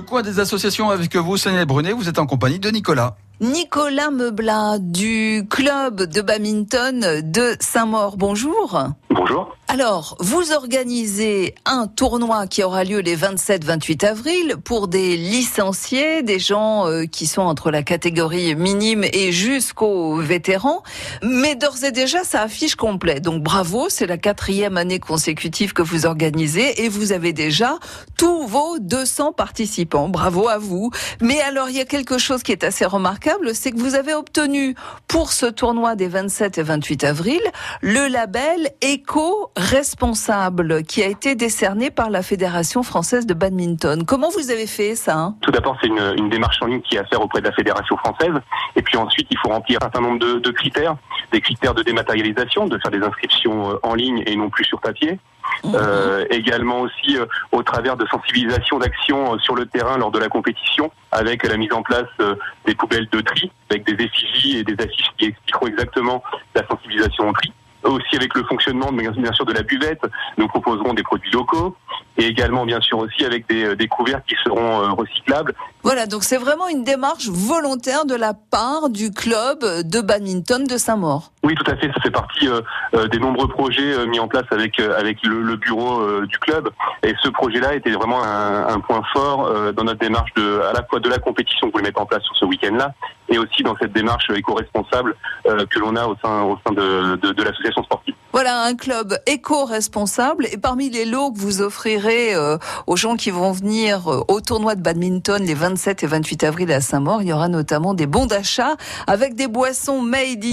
Le coin des associations avec vous, Sonia Brunet, vous êtes en compagnie de Nicolas. Nicolas Meublat du club de badminton de Saint-Maur. Bonjour. Bonjour. Alors, vous organisez un tournoi qui aura lieu les 27-28 avril pour des licenciés, des gens euh, qui sont entre la catégorie minime et jusqu'aux vétérans. Mais d'ores et déjà, ça affiche complet. Donc bravo, c'est la quatrième année consécutive que vous organisez et vous avez déjà tous vos 200 participants. Bravo à vous. Mais alors, il y a quelque chose qui est assez remarquable, c'est que vous avez obtenu pour ce tournoi des 27 et 28 avril le label Eco responsable qui a été décerné par la Fédération française de badminton. Comment vous avez fait ça hein? Tout d'abord, c'est une, démarche en ligne qui est à faire auprès de la Fédération française. Et puis ensuite, il faut remplir un certain nombre de, de critères, des critères de dématérialisation, de faire des inscriptions euh, en ligne et non plus sur papier. Mmh. Euh, également aussi euh, au travers de sensibilisation d'action euh, sur le terrain lors de la compétition, avec la mise en place euh, des poubelles de tri, avec des effigies et des affiches qui expliqueront exactement la sensibilisation au tri aussi avec le fonctionnement bien sûr de la buvette, nous proposerons des produits locaux et également bien sûr aussi avec des, des couverts qui seront euh, recyclables. Voilà, donc c'est vraiment une démarche volontaire de la part du club de badminton de Saint-Maur. Oui, tout à fait, ça fait partie euh, euh des nombreux projets euh, mis en place avec avec le, le bureau euh, du club et ce projet-là était vraiment un, un point fort euh, dans notre démarche de à la fois de la compétition que vous mettre en place sur ce week-end-là et aussi dans cette démarche éco-responsable que l'on a au sein au sein de, de, de l'association sportive. Voilà un club éco-responsable. Et parmi les lots que vous offrirez euh, aux gens qui vont venir euh, au tournoi de badminton les 27 et 28 avril à Saint-Maur, il y aura notamment des bons d'achat avec des boissons made